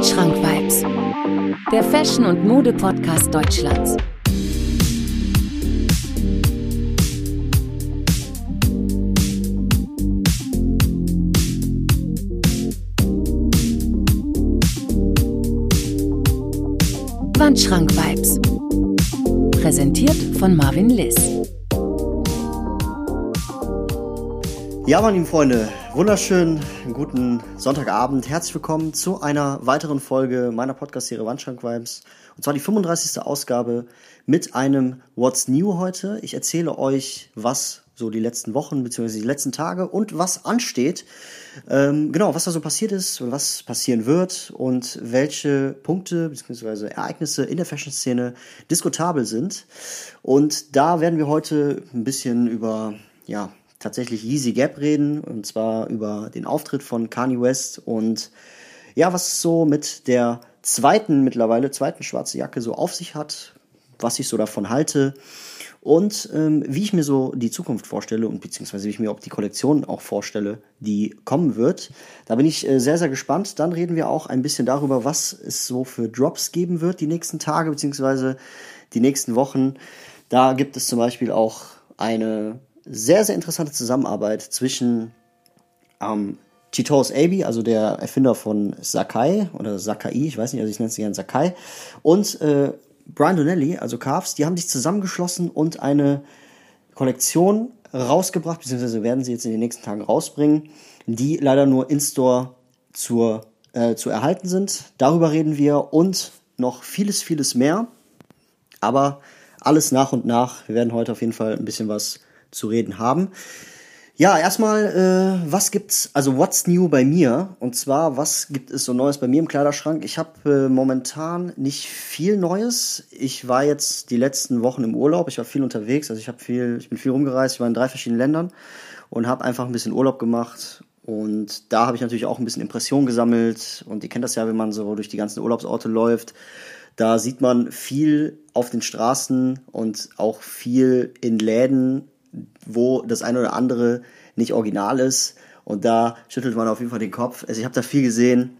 Wandschrank Vibes, der Fashion- und Mode-Podcast Deutschlands. Wandschrank Vibes. Präsentiert von Marvin Liss. Ja, meine lieben Freunde, wunderschönen guten Sonntagabend. Herzlich willkommen zu einer weiteren Folge meiner Podcast-Serie Wandschrank Vibes. Und zwar die 35. Ausgabe mit einem What's New heute. Ich erzähle euch, was so die letzten Wochen bzw. die letzten Tage und was ansteht. Ähm, genau, was da so passiert ist und was passieren wird und welche Punkte bzw. Ereignisse in der Fashion-Szene diskutabel sind. Und da werden wir heute ein bisschen über, ja, tatsächlich Yeezy Gap reden, und zwar über den Auftritt von Kanye West und ja, was so mit der zweiten mittlerweile, zweiten schwarze Jacke so auf sich hat, was ich so davon halte und ähm, wie ich mir so die Zukunft vorstelle und beziehungsweise wie ich mir auch die Kollektion auch vorstelle, die kommen wird. Da bin ich äh, sehr, sehr gespannt. Dann reden wir auch ein bisschen darüber, was es so für Drops geben wird die nächsten Tage beziehungsweise die nächsten Wochen. Da gibt es zum Beispiel auch eine sehr, sehr interessante Zusammenarbeit zwischen ähm, Chitos Abi, also der Erfinder von Sakai oder Sakai, ich weiß nicht, also ich nenne es gerne Sakai, und äh, Brian Donnelly, also Carves, die haben sich zusammengeschlossen und eine Kollektion rausgebracht, beziehungsweise werden sie jetzt in den nächsten Tagen rausbringen, die leider nur in-store zur, äh, zu erhalten sind. Darüber reden wir und noch vieles, vieles mehr. Aber alles nach und nach. Wir werden heute auf jeden Fall ein bisschen was zu reden haben. Ja, erstmal, äh, was gibt's, also what's new bei mir? Und zwar, was gibt es so Neues bei mir im Kleiderschrank? Ich habe äh, momentan nicht viel Neues. Ich war jetzt die letzten Wochen im Urlaub. Ich war viel unterwegs, also ich habe viel, ich bin viel rumgereist. Ich war in drei verschiedenen Ländern und habe einfach ein bisschen Urlaub gemacht. Und da habe ich natürlich auch ein bisschen Impressionen gesammelt. Und ihr kennt das ja, wenn man so durch die ganzen Urlaubsorte läuft. Da sieht man viel auf den Straßen und auch viel in Läden wo das eine oder andere nicht original ist. Und da schüttelt man auf jeden Fall den Kopf. Also ich habe da viel gesehen.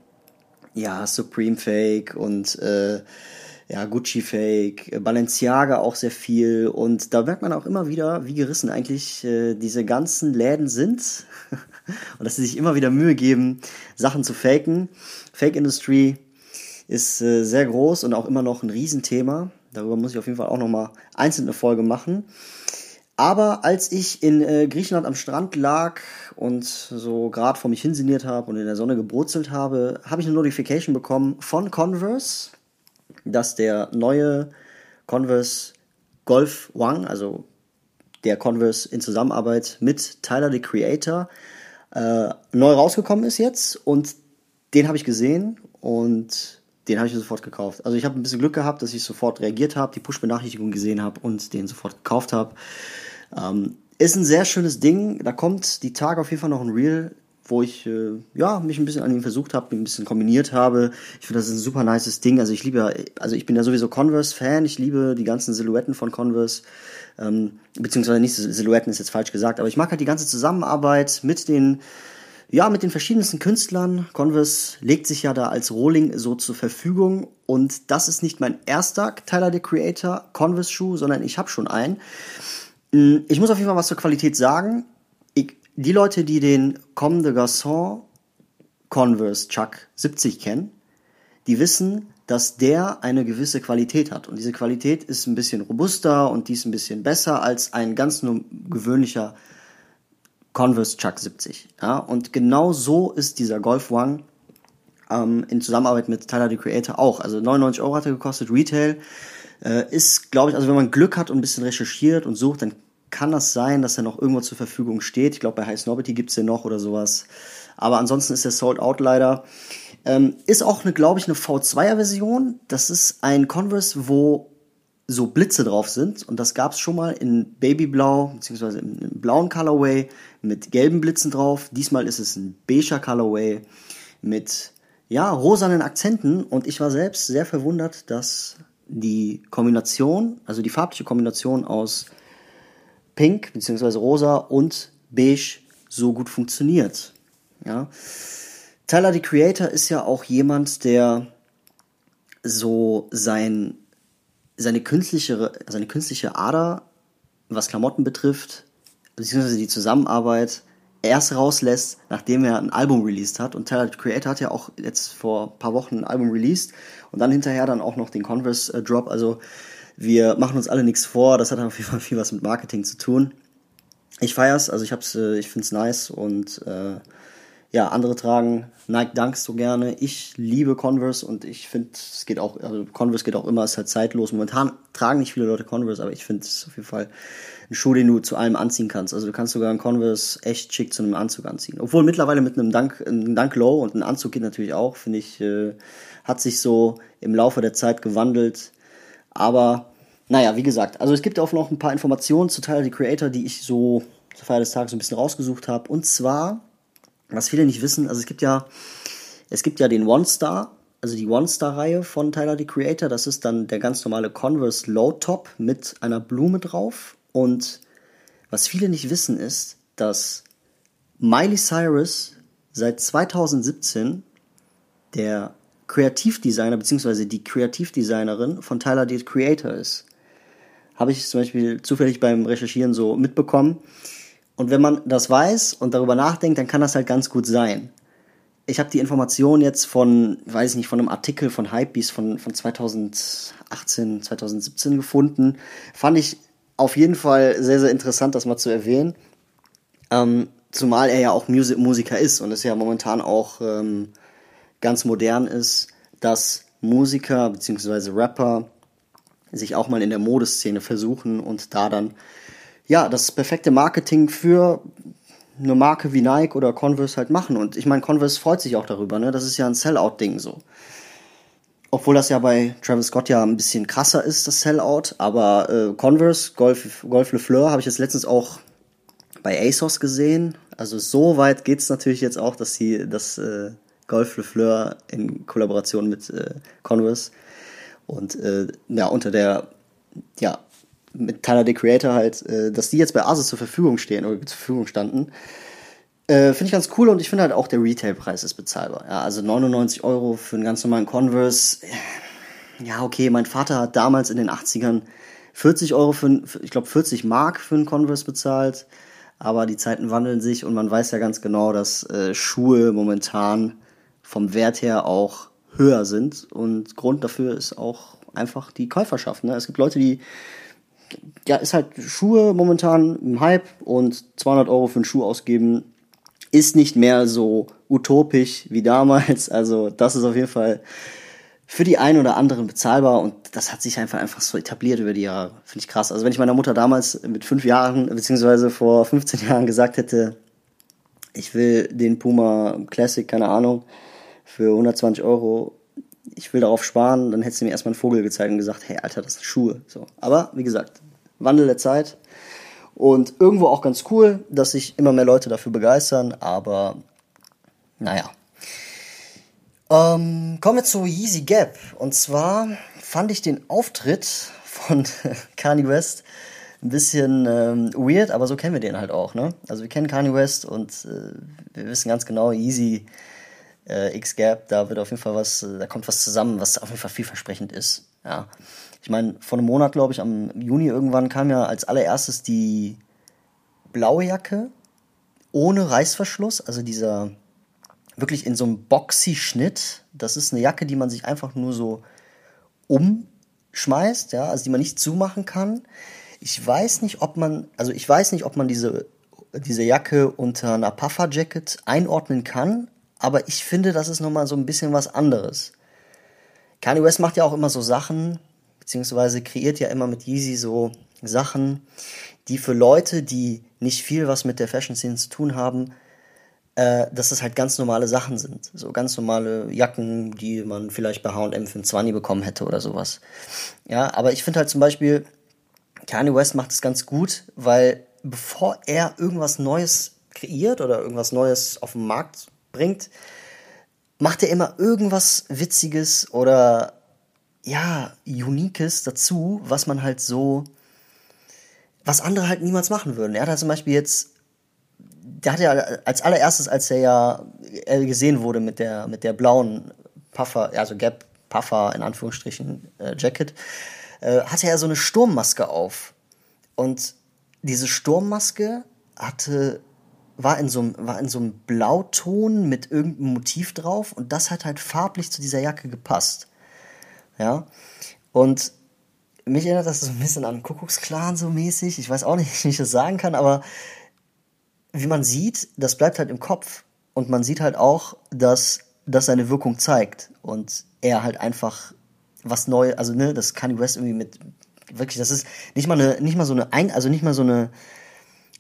Ja, Supreme Fake und äh, ja, Gucci Fake, Balenciaga auch sehr viel. Und da merkt man auch immer wieder, wie gerissen eigentlich äh, diese ganzen Läden sind. und dass sie sich immer wieder Mühe geben, Sachen zu faken. Fake Industry ist äh, sehr groß und auch immer noch ein Riesenthema. Darüber muss ich auf jeden Fall auch nochmal einzeln eine Folge machen. Aber als ich in äh, Griechenland am Strand lag und so gerade vor mich hinsiniert habe und in der Sonne gebrutzelt habe, habe ich eine Notification bekommen von Converse, dass der neue Converse Golf One, also der Converse in Zusammenarbeit mit Tyler the Creator, äh, neu rausgekommen ist jetzt. Und den habe ich gesehen und den habe ich sofort gekauft. Also ich habe ein bisschen Glück gehabt, dass ich sofort reagiert habe, die Push-Benachrichtigung gesehen habe und den sofort gekauft habe. Ähm, ist ein sehr schönes Ding. Da kommt die Tage auf jeden Fall noch ein Reel, wo ich äh, ja, mich ein bisschen an ihm versucht habe, ein bisschen kombiniert habe. Ich finde, das ist ein super nices Ding. Also ich liebe, also ich bin ja sowieso Converse-Fan. Ich liebe die ganzen Silhouetten von Converse. Ähm, beziehungsweise nicht Silhouetten ist jetzt falsch gesagt, aber ich mag halt die ganze Zusammenarbeit mit den ja, mit den verschiedensten Künstlern. Converse legt sich ja da als Rohling so zur Verfügung. Und das ist nicht mein erster Tyler the Creator Converse-Schuh, sondern ich habe schon einen. Mm, ich muss auf jeden Fall was zur Qualität sagen. Ich, die Leute, die den Comme de Garçon Converse Chuck 70 kennen, die wissen, dass der eine gewisse Qualität hat. Und diese Qualität ist ein bisschen robuster und die ist ein bisschen besser als ein ganz nur gewöhnlicher Converse Chuck 70. Ja? Und genau so ist dieser Golf One ähm, in Zusammenarbeit mit Tyler the Creator auch. Also 99 Euro hat er gekostet, Retail. Äh, ist, glaube ich, also wenn man Glück hat und ein bisschen recherchiert und sucht, dann kann das sein, dass er noch irgendwo zur Verfügung steht. Ich glaube, bei High Snobity gibt es den noch oder sowas. Aber ansonsten ist der Sold Out leider. Ähm, ist auch, eine, glaube ich, eine V2er-Version. Das ist ein Converse, wo so Blitze drauf sind. Und das gab es schon mal in Babyblau, beziehungsweise im, im blauen Colorway mit gelben Blitzen drauf. Diesmal ist es ein beiger Colorway mit ja, rosanen Akzenten. Und ich war selbst sehr verwundert, dass die Kombination, also die farbliche Kombination aus Pink bzw. Rosa und Beige so gut funktioniert. Ja. Tyler, the Creator, ist ja auch jemand, der so sein, seine künstliche, seine künstliche Ader, was Klamotten betrifft, beziehungsweise die Zusammenarbeit, erst rauslässt, nachdem er ein Album released hat. Und Tyler, Creator, hat ja auch jetzt vor ein paar Wochen ein Album released und dann hinterher dann auch noch den Converse äh, Drop. Also wir machen uns alle nichts vor. Das hat auf jeden Fall viel was mit Marketing zu tun. Ich feier's, also ich hab's, äh, ich find's nice und äh, ja, andere tragen Nike Dunks so gerne. Ich liebe Converse und ich finde, es geht auch, also Converse geht auch immer, ist halt zeitlos. Momentan tragen nicht viele Leute Converse, aber ich finde es auf jeden Fall ein Schuh, den du zu allem anziehen kannst. Also du kannst sogar einen Converse echt schick zu einem Anzug anziehen. Obwohl mittlerweile mit einem Dunk, einem Dunk Low und ein Anzug geht natürlich auch, finde ich, äh, hat sich so im Laufe der Zeit gewandelt. Aber naja, wie gesagt, also es gibt auch noch ein paar Informationen zu Tyler the Creator, die ich so zur Feier des Tages ein bisschen rausgesucht habe. Und zwar was viele nicht wissen, also es gibt ja, es gibt ja den One Star, also die One Star Reihe von Tyler the Creator. Das ist dann der ganz normale Converse Low Top mit einer Blume drauf. Und was viele nicht wissen ist, dass Miley Cyrus seit 2017 der Kreativdesigner bzw. die Kreativdesignerin von Tyler the Creator ist. Habe ich zum Beispiel zufällig beim Recherchieren so mitbekommen. Und wenn man das weiß und darüber nachdenkt, dann kann das halt ganz gut sein. Ich habe die Information jetzt von, weiß ich nicht, von einem Artikel von Hypebeast von, von 2018, 2017 gefunden. Fand ich auf jeden Fall sehr, sehr interessant, das mal zu erwähnen. Ähm, zumal er ja auch Musik Musiker ist und es ja momentan auch ähm, ganz modern ist, dass Musiker bzw. Rapper sich auch mal in der Modeszene versuchen und da dann ja, das perfekte Marketing für eine Marke wie Nike oder Converse halt machen. Und ich meine, Converse freut sich auch darüber, ne? Das ist ja ein Sellout-Ding so. Obwohl das ja bei Travis Scott ja ein bisschen krasser ist, das Sellout. Aber äh, Converse, Golf, Golf Le Fleur, habe ich jetzt letztens auch bei ASOS gesehen. Also so weit geht es natürlich jetzt auch, dass sie das äh, Golf Le Fleur in Kollaboration mit äh, Converse und äh, ja, unter der ja, mit Tyler the Creator halt, äh, dass die jetzt bei Asus zur Verfügung stehen oder zur Verfügung standen. Äh, finde ich ganz cool und ich finde halt auch der Retailpreis ist bezahlbar. Ja, also 99 Euro für einen ganz normalen Converse. Ja, okay, mein Vater hat damals in den 80ern 40 Euro für, ich glaube 40 Mark für einen Converse bezahlt. Aber die Zeiten wandeln sich und man weiß ja ganz genau, dass äh, Schuhe momentan vom Wert her auch höher sind. Und Grund dafür ist auch einfach die Käuferschaft. Ne? Es gibt Leute, die ja, ist halt Schuhe momentan im Hype und 200 Euro für einen Schuh ausgeben ist nicht mehr so utopisch wie damals. Also das ist auf jeden Fall für die einen oder anderen bezahlbar und das hat sich einfach einfach so etabliert über die Jahre. Finde ich krass. Also wenn ich meiner Mutter damals mit fünf Jahren beziehungsweise vor 15 Jahren gesagt hätte, ich will den Puma Classic, keine Ahnung, für 120 Euro ich will darauf sparen, dann hättest du mir erstmal einen Vogel gezeigt und gesagt, hey Alter, das sind Schuhe. So. Aber wie gesagt, Wandel der Zeit. Und irgendwo auch ganz cool, dass sich immer mehr Leute dafür begeistern, aber naja. Ähm, kommen wir zu Yeezy Gap. Und zwar fand ich den Auftritt von Kanye West ein bisschen ähm, weird, aber so kennen wir den halt auch, ne? Also wir kennen Kanye West und äh, wir wissen ganz genau, Yeezy äh, X-Gap, da wird auf jeden Fall was, äh, da kommt was zusammen, was auf jeden Fall vielversprechend ist. Ja. Ich meine, vor einem Monat, glaube ich, am Juni irgendwann kam ja als allererstes die blaue Jacke ohne Reißverschluss, also dieser wirklich in so einem boxy Schnitt. Das ist eine Jacke, die man sich einfach nur so umschmeißt, ja, also die man nicht zumachen kann. Ich weiß nicht, ob man, also ich weiß nicht, ob man diese, diese Jacke unter einer Puffer Jacket einordnen kann, aber ich finde, das ist nochmal so ein bisschen was anderes. Kanye West macht ja auch immer so Sachen, beziehungsweise kreiert ja immer mit Yeezy so Sachen, die für Leute, die nicht viel was mit der Fashion-Szene zu tun haben, äh, dass das halt ganz normale Sachen sind. So ganz normale Jacken, die man vielleicht bei H&M für ein 20 bekommen hätte oder sowas. Ja, aber ich finde halt zum Beispiel, Kanye West macht es ganz gut, weil bevor er irgendwas Neues kreiert oder irgendwas Neues auf den Markt bringt, macht er immer irgendwas Witziges oder ja, Uniques dazu, was man halt so, was andere halt niemals machen würden. Er hat halt zum Beispiel jetzt der hat ja als allererstes, als er ja gesehen wurde mit der, mit der blauen Puffer, also Gap Puffer in Anführungsstrichen äh, Jacket, äh, hatte er so eine Sturmmaske auf. Und diese Sturmmaske hatte war in so einem war in so einem Blauton mit irgendeinem Motiv drauf und das hat halt farblich zu dieser Jacke gepasst. Ja? Und mich erinnert das so ein bisschen an Kuckucksklan so mäßig. Ich weiß auch nicht, wie ich das sagen kann, aber wie man sieht, das bleibt halt im Kopf. Und man sieht halt auch, dass das seine Wirkung zeigt. Und er halt einfach was Neues, also ne, das Kanye West irgendwie mit, wirklich, das ist nicht mal eine, nicht mal so eine, ein, also nicht mal so eine,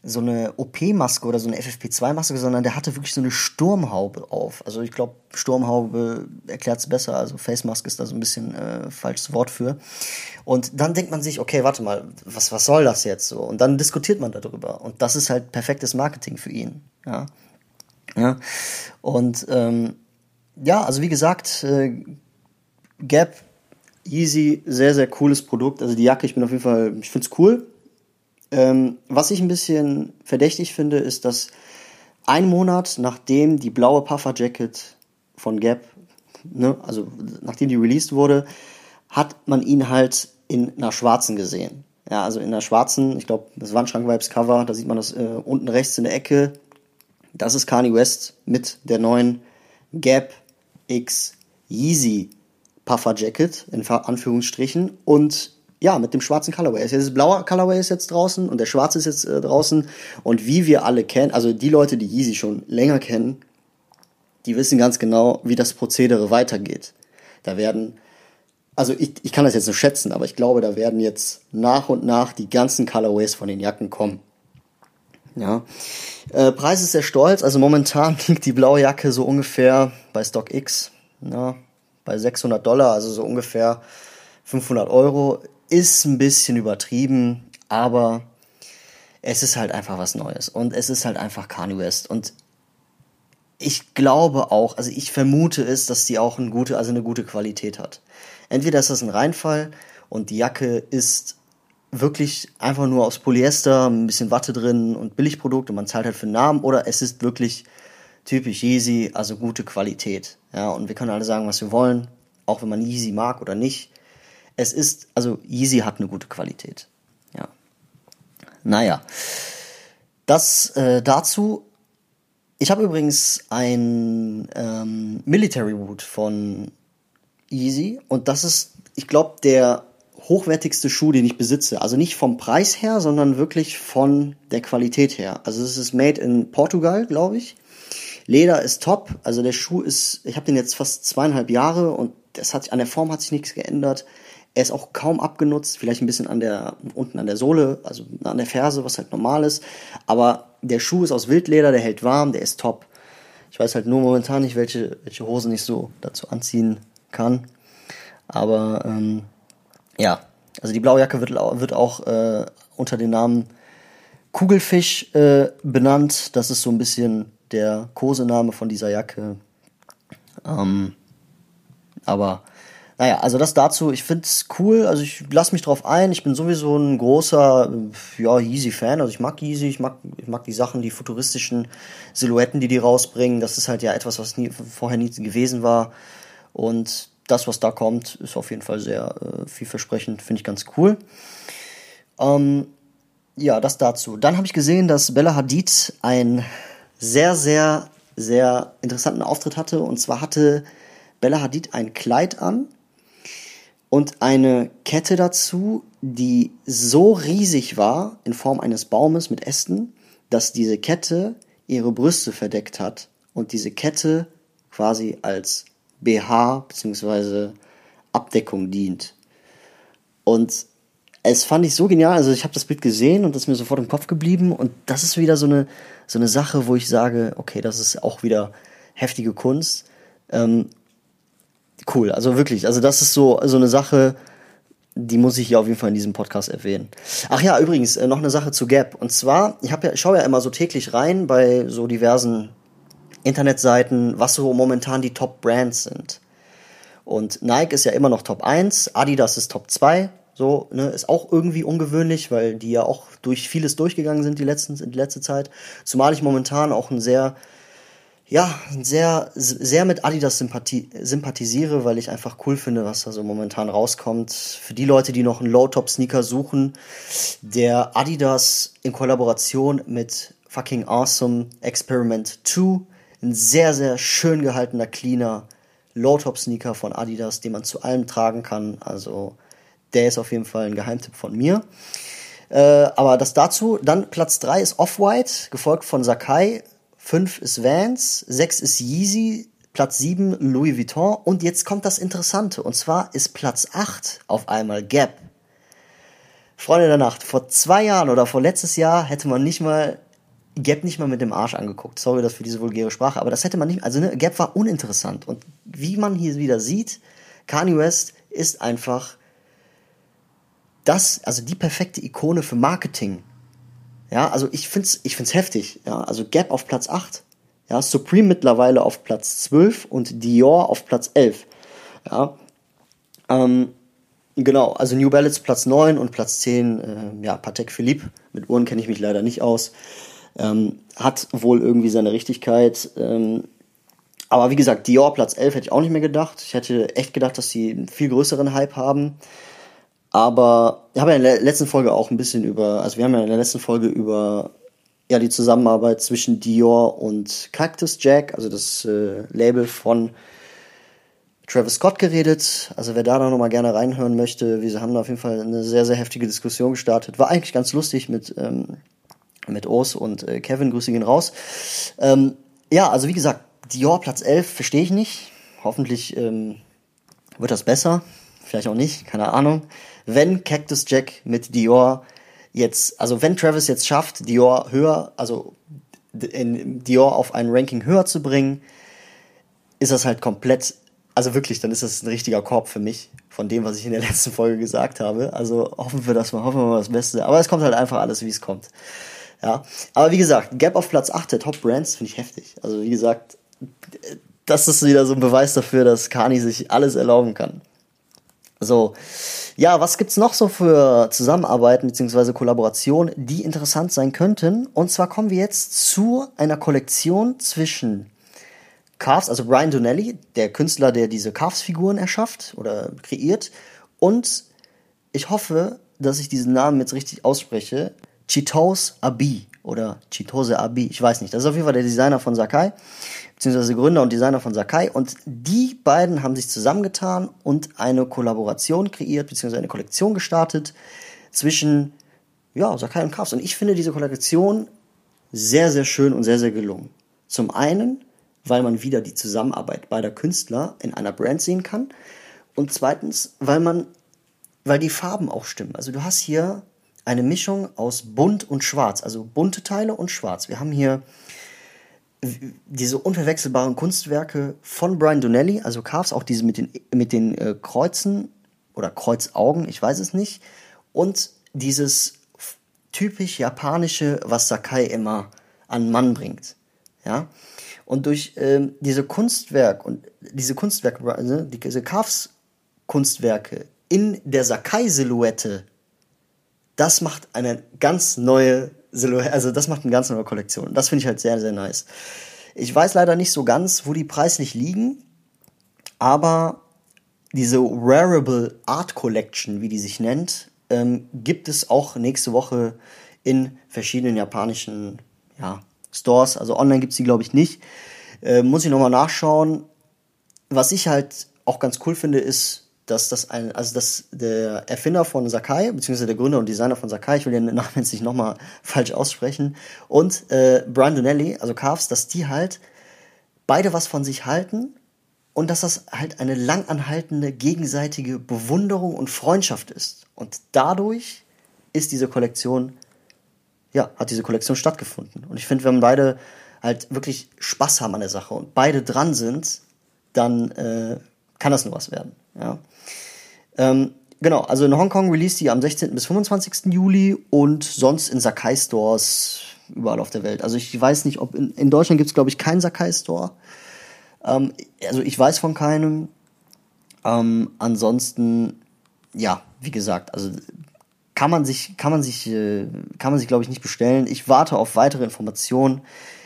so eine OP-Maske oder so eine FFP2-Maske, sondern der hatte wirklich so eine Sturmhaube auf. Also ich glaube, Sturmhaube erklärt es besser, also Face-Mask ist da so ein bisschen äh, falsches Wort für. Und dann denkt man sich, okay, warte mal, was, was soll das jetzt so? Und dann diskutiert man darüber. Und das ist halt perfektes Marketing für ihn. Ja. ja. Und ähm, ja, also wie gesagt, äh, Gap, Easy, sehr, sehr cooles Produkt. Also die Jacke, ich bin auf jeden Fall, ich finde es cool. Ähm, was ich ein bisschen verdächtig finde, ist, dass ein Monat nachdem die blaue Puffer Jacket von Gap, ne, also nachdem die released wurde, hat man ihn halt in einer schwarzen gesehen. Ja, also in einer schwarzen, ich glaube, das Wandschrank-Vibes Cover, da sieht man das äh, unten rechts in der Ecke. Das ist Kanye West mit der neuen Gap X Yeezy Puffer Jacket, in Anführungsstrichen. Und ja, mit dem schwarzen Colorway. Das blaue Colorway ist jetzt draußen und der schwarze ist jetzt äh, draußen. Und wie wir alle kennen, also die Leute, die Yeezy schon länger kennen, die wissen ganz genau, wie das Prozedere weitergeht. Da werden, also ich, ich kann das jetzt nur schätzen, aber ich glaube, da werden jetzt nach und nach die ganzen Colorways von den Jacken kommen. Ja. Äh, Preis ist sehr stolz, also momentan liegt die blaue Jacke so ungefähr bei StockX, ja, bei 600 Dollar, also so ungefähr 500 Euro ist ein bisschen übertrieben, aber es ist halt einfach was Neues und es ist halt einfach Kanye West und ich glaube auch, also ich vermute es, dass die auch eine gute, also eine gute Qualität hat. Entweder ist das ein Reinfall und die Jacke ist wirklich einfach nur aus Polyester, ein bisschen Watte drin und Billigprodukt und man zahlt halt für den Namen oder es ist wirklich typisch Yeezy, also gute Qualität. Ja, und wir können alle sagen, was wir wollen, auch wenn man Yeezy mag oder nicht es ist, also Yeezy hat eine gute Qualität. Ja. Naja. Das äh, dazu. Ich habe übrigens ein ähm, Military Wood von Yeezy und das ist, ich glaube, der hochwertigste Schuh, den ich besitze. Also nicht vom Preis her, sondern wirklich von der Qualität her. Also es ist made in Portugal, glaube ich. Leder ist top. Also der Schuh ist, ich habe den jetzt fast zweieinhalb Jahre und das hat, an der Form hat sich nichts geändert. Er ist auch kaum abgenutzt, vielleicht ein bisschen an der, unten an der Sohle, also an der Ferse, was halt normal ist. Aber der Schuh ist aus Wildleder, der hält warm, der ist top. Ich weiß halt nur momentan nicht, welche, welche Hosen ich so dazu anziehen kann. Aber ähm, ja, also die blaue Jacke wird, wird auch äh, unter dem Namen Kugelfisch äh, benannt. Das ist so ein bisschen der Kosename von dieser Jacke. Ähm, aber naja, also das dazu, ich find's cool, also ich lass mich drauf ein, ich bin sowieso ein großer, ja, Yeezy-Fan, also ich mag Yeezy, ich mag, ich mag die Sachen, die futuristischen Silhouetten, die die rausbringen, das ist halt ja etwas, was nie, vorher nie gewesen war und das, was da kommt, ist auf jeden Fall sehr äh, vielversprechend, finde ich ganz cool. Ähm, ja, das dazu. Dann habe ich gesehen, dass Bella Hadid einen sehr, sehr, sehr interessanten Auftritt hatte und zwar hatte Bella Hadid ein Kleid an, und eine Kette dazu, die so riesig war in Form eines Baumes mit Ästen, dass diese Kette ihre Brüste verdeckt hat und diese Kette quasi als BH bzw. Abdeckung dient. Und es fand ich so genial, also ich habe das Bild gesehen und das ist mir sofort im Kopf geblieben und das ist wieder so eine so eine Sache, wo ich sage, okay, das ist auch wieder heftige Kunst. Ähm, cool. Also wirklich, also das ist so, so eine Sache, die muss ich hier auf jeden Fall in diesem Podcast erwähnen. Ach ja, übrigens, äh, noch eine Sache zu Gap. Und zwar, ich, ja, ich schaue ja immer so täglich rein bei so diversen Internetseiten, was so momentan die Top-Brands sind. Und Nike ist ja immer noch Top 1, Adidas ist Top 2, So, ne, ist auch irgendwie ungewöhnlich, weil die ja auch durch vieles durchgegangen sind die, letzten, die letzte Zeit. Zumal ich momentan auch ein sehr, ja, sehr, sehr mit Adidas sympathi sympathisiere, weil ich einfach cool finde, was da so momentan rauskommt. Für die Leute, die noch einen Low-Top-Sneaker suchen, der Adidas in Kollaboration mit fucking awesome Experiment 2, ein sehr, sehr schön gehaltener, cleaner Low-Top-Sneaker von Adidas, den man zu allem tragen kann. Also, der ist auf jeden Fall ein Geheimtipp von mir. Äh, aber das dazu. Dann Platz 3 ist Off-White, gefolgt von Sakai 5 ist Vans, 6 ist Yeezy, Platz 7 Louis Vuitton und jetzt kommt das Interessante und zwar ist Platz 8 auf einmal Gap. Freunde der Nacht, vor zwei Jahren oder vor letztes Jahr hätte man nicht mal Gap nicht mal mit dem Arsch angeguckt. Sorry das für diese vulgäre Sprache, aber das hätte man nicht, also ne, Gap war uninteressant und wie man hier wieder sieht, Kanye West ist einfach das, also die perfekte Ikone für Marketing. Ja, also ich find's, ich find's heftig. Ja, also Gap auf Platz 8. Ja, Supreme mittlerweile auf Platz 12 und Dior auf Platz 11. Ja, ähm, genau, also New Balance Platz 9 und Platz 10, äh, ja, Patek Philippe. Mit Uhren kenne ich mich leider nicht aus. Ähm, hat wohl irgendwie seine Richtigkeit. Ähm, aber wie gesagt, Dior Platz 11 hätte ich auch nicht mehr gedacht. Ich hätte echt gedacht, dass sie einen viel größeren Hype haben. Aber ich habe ja in der letzten Folge auch ein bisschen über, also wir haben ja in der letzten Folge über ja die Zusammenarbeit zwischen Dior und Cactus Jack, also das äh, Label von Travis Scott geredet. Also wer da noch mal gerne reinhören möchte, wir haben da auf jeden Fall eine sehr, sehr heftige Diskussion gestartet. War eigentlich ganz lustig mit, ähm, mit Urs und äh, Kevin, grüße gehen raus. Ähm, ja, also wie gesagt, Dior Platz 11 verstehe ich nicht. Hoffentlich ähm, wird das besser. Vielleicht auch nicht, keine Ahnung wenn Cactus Jack mit Dior jetzt, also wenn Travis jetzt schafft, Dior höher, also Dior auf ein Ranking höher zu bringen, ist das halt komplett, also wirklich, dann ist das ein richtiger Korb für mich von dem, was ich in der letzten Folge gesagt habe. Also hoffen wir das mal, hoffen wir mal das Beste. Aber es kommt halt einfach alles, wie es kommt. Ja, aber wie gesagt, Gap auf Platz 8 der Top Brands finde ich heftig. Also wie gesagt, das ist wieder so ein Beweis dafür, dass Kani sich alles erlauben kann. So, ja, was gibt's noch so für Zusammenarbeiten bzw. Kollaborationen, die interessant sein könnten? Und zwar kommen wir jetzt zu einer Kollektion zwischen Carves, also Brian Donnelly, der Künstler, der diese Carves-Figuren erschafft oder kreiert, und ich hoffe, dass ich diesen Namen jetzt richtig ausspreche, Chitos Abi oder Chitose Abi, ich weiß nicht. Das ist auf jeden Fall der Designer von Sakai beziehungsweise Gründer und Designer von Sakai. Und die beiden haben sich zusammengetan und eine Kollaboration kreiert, beziehungsweise eine Kollektion gestartet zwischen ja, Sakai und Kafs. Und ich finde diese Kollektion sehr, sehr schön und sehr, sehr gelungen. Zum einen, weil man wieder die Zusammenarbeit beider Künstler in einer Brand sehen kann. Und zweitens, weil man, weil die Farben auch stimmen. Also du hast hier eine Mischung aus bunt und schwarz, also bunte Teile und schwarz. Wir haben hier diese unverwechselbaren Kunstwerke von Brian Donnelly, also Carves, auch diese mit den, mit den äh, Kreuzen oder Kreuzaugen, ich weiß es nicht, und dieses typisch japanische, was Sakai immer an Mann bringt. Ja? Und durch ähm, diese Kunstwerk und diese Kunstwerke, also diese Carves Kunstwerke in der Sakai-Silhouette, das macht eine ganz neue Silhouette, also das macht eine ganz neue Kollektion. Das finde ich halt sehr, sehr nice. Ich weiß leider nicht so ganz, wo die preislich liegen, aber diese Wearable Art Collection, wie die sich nennt, ähm, gibt es auch nächste Woche in verschiedenen japanischen ja, Stores. Also online gibt es die, glaube ich, nicht. Äh, muss ich nochmal nachschauen. Was ich halt auch ganz cool finde, ist, dass das ein, also dass der Erfinder von Sakai, beziehungsweise der Gründer und Designer von Sakai, ich will den Namen jetzt nicht nochmal falsch aussprechen, und äh, Brian Donnelly, also Carves, dass die halt beide was von sich halten und dass das halt eine langanhaltende gegenseitige Bewunderung und Freundschaft ist. Und dadurch ist diese Kollektion, ja, hat diese Kollektion stattgefunden. Und ich finde, wenn beide halt wirklich Spaß haben an der Sache und beide dran sind, dann äh, kann das nur was werden. Ja. Ähm, genau, also in Hongkong release die am 16. bis 25. Juli und sonst in Sakai Stores überall auf der Welt. Also ich weiß nicht, ob in, in Deutschland gibt es, glaube ich, keinen Sakai Store. Ähm, also ich weiß von keinem. Ähm, ansonsten ja, wie gesagt, also kann man sich, kann man sich, äh, kann man sich, glaube ich, nicht bestellen. Ich warte auf weitere Informationen.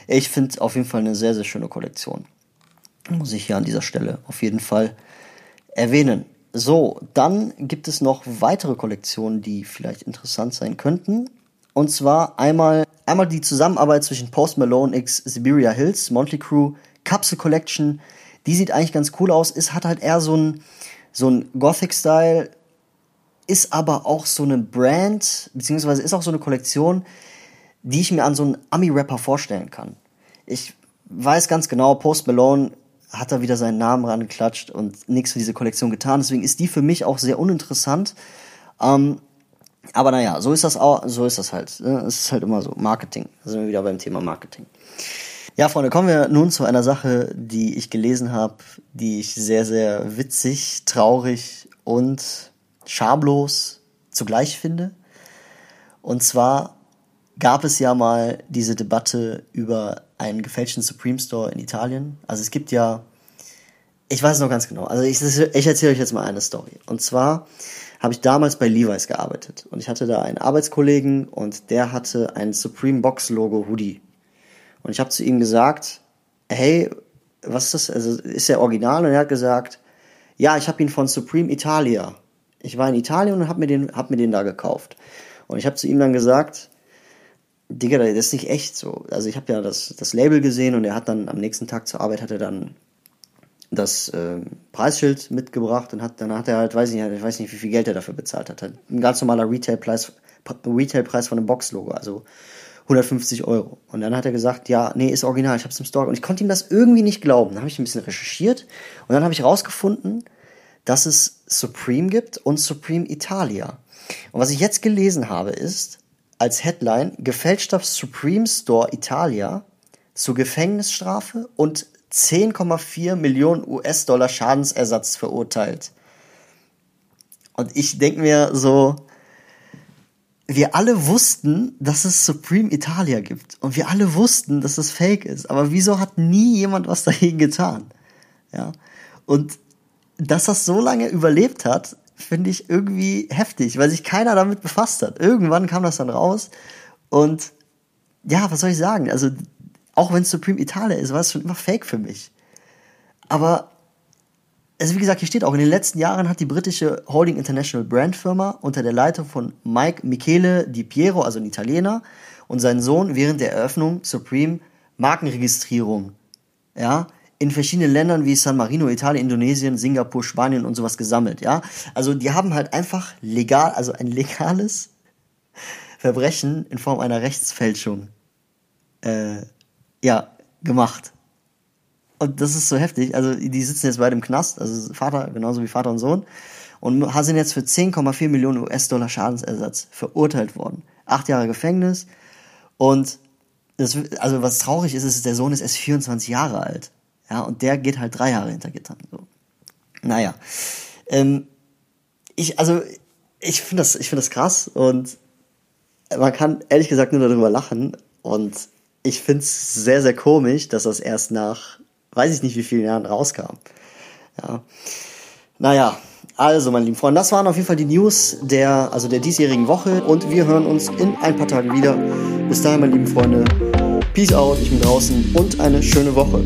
Ich finde auf jeden Fall eine sehr, sehr schöne Kollektion. Muss ich hier an dieser Stelle auf jeden Fall erwähnen. So, dann gibt es noch weitere Kollektionen, die vielleicht interessant sein könnten. Und zwar einmal, einmal die Zusammenarbeit zwischen Post Malone x Siberia Hills, Monthly Crew, Capsule Collection. Die sieht eigentlich ganz cool aus. Es hat halt eher so ein, so ein Gothic-Style, ist aber auch so eine Brand, beziehungsweise ist auch so eine Kollektion, die ich mir an so einen Ami-Rapper vorstellen kann. Ich weiß ganz genau, Post Malone hat da wieder seinen Namen rangeklatscht und nichts für diese Kollektion getan. Deswegen ist die für mich auch sehr uninteressant. Ähm, aber naja, so ist das auch, so ist das halt. Ne? Es ist halt immer so. Marketing. Da sind wir wieder beim Thema Marketing. Ja, Freunde, kommen wir nun zu einer Sache, die ich gelesen habe, die ich sehr, sehr witzig, traurig und schamlos zugleich finde. Und zwar gab es ja mal diese Debatte über einen gefälschten Supreme Store in Italien. Also es gibt ja, ich weiß es noch ganz genau. Also ich, ich erzähle euch jetzt mal eine Story. Und zwar habe ich damals bei Levi's gearbeitet und ich hatte da einen Arbeitskollegen und der hatte ein Supreme Box Logo Hoodie. Und ich habe zu ihm gesagt, hey, was ist das? Also ist der original? Und er hat gesagt, ja, ich habe ihn von Supreme Italia. Ich war in Italien und habe mir den, hab mir den da gekauft. Und ich habe zu ihm dann gesagt, Digga, das ist nicht echt so. Also ich habe ja das, das Label gesehen und er hat dann am nächsten Tag zur Arbeit hat er dann das äh, Preisschild mitgebracht und hat dann hat er halt, weiß ich nicht, ich weiß nicht, wie viel Geld er dafür bezahlt hat. Ein ganz normaler Retailpreis, Retailpreis von einem Boxlogo, also 150 Euro. Und dann hat er gesagt, ja, nee, ist original, ich hab's im Store. Und ich konnte ihm das irgendwie nicht glauben. Dann habe ich ein bisschen recherchiert und dann habe ich rausgefunden, dass es Supreme gibt und Supreme Italia. Und was ich jetzt gelesen habe, ist als Headline gefälschter Supreme Store Italia zu Gefängnisstrafe und 10,4 Millionen US-Dollar Schadensersatz verurteilt. Und ich denke mir so, wir alle wussten, dass es Supreme Italia gibt. Und wir alle wussten, dass es fake ist. Aber wieso hat nie jemand was dagegen getan? Ja. Und dass das so lange überlebt hat, finde ich irgendwie heftig, weil sich keiner damit befasst hat. Irgendwann kam das dann raus und ja, was soll ich sagen? Also, auch wenn es Supreme Italia ist, war es schon immer fake für mich. Aber, also wie gesagt, hier steht auch, in den letzten Jahren hat die britische Holding International Brand Firma unter der Leitung von Mike Michele Di Piero, also ein Italiener, und seinen Sohn während der Eröffnung Supreme Markenregistrierung, ja, in verschiedenen Ländern wie San Marino, Italien, Indonesien, Singapur, Spanien und sowas gesammelt, ja. Also die haben halt einfach legal, also ein legales Verbrechen in Form einer Rechtsfälschung, äh, ja, gemacht. Und das ist so heftig. Also die sitzen jetzt beide im Knast, also Vater, genauso wie Vater und Sohn, und sind jetzt für 10,4 Millionen US-Dollar Schadensersatz verurteilt worden. Acht Jahre Gefängnis und das, also was traurig ist, ist, der Sohn ist erst 24 Jahre alt. Ja, und der geht halt drei Jahre hinter Gittern. So. Naja. Ähm, ich, also, ich finde das, ich das krass und man kann ehrlich gesagt nur darüber lachen und ich finde es sehr, sehr komisch, dass das erst nach, weiß ich nicht wie vielen Jahren rauskam. Ja. Naja, also, meine lieben Freunde, das waren auf jeden Fall die News der, also der diesjährigen Woche und wir hören uns in ein paar Tagen wieder. Bis dahin, meine lieben Freunde, Peace out, ich bin draußen und eine schöne Woche.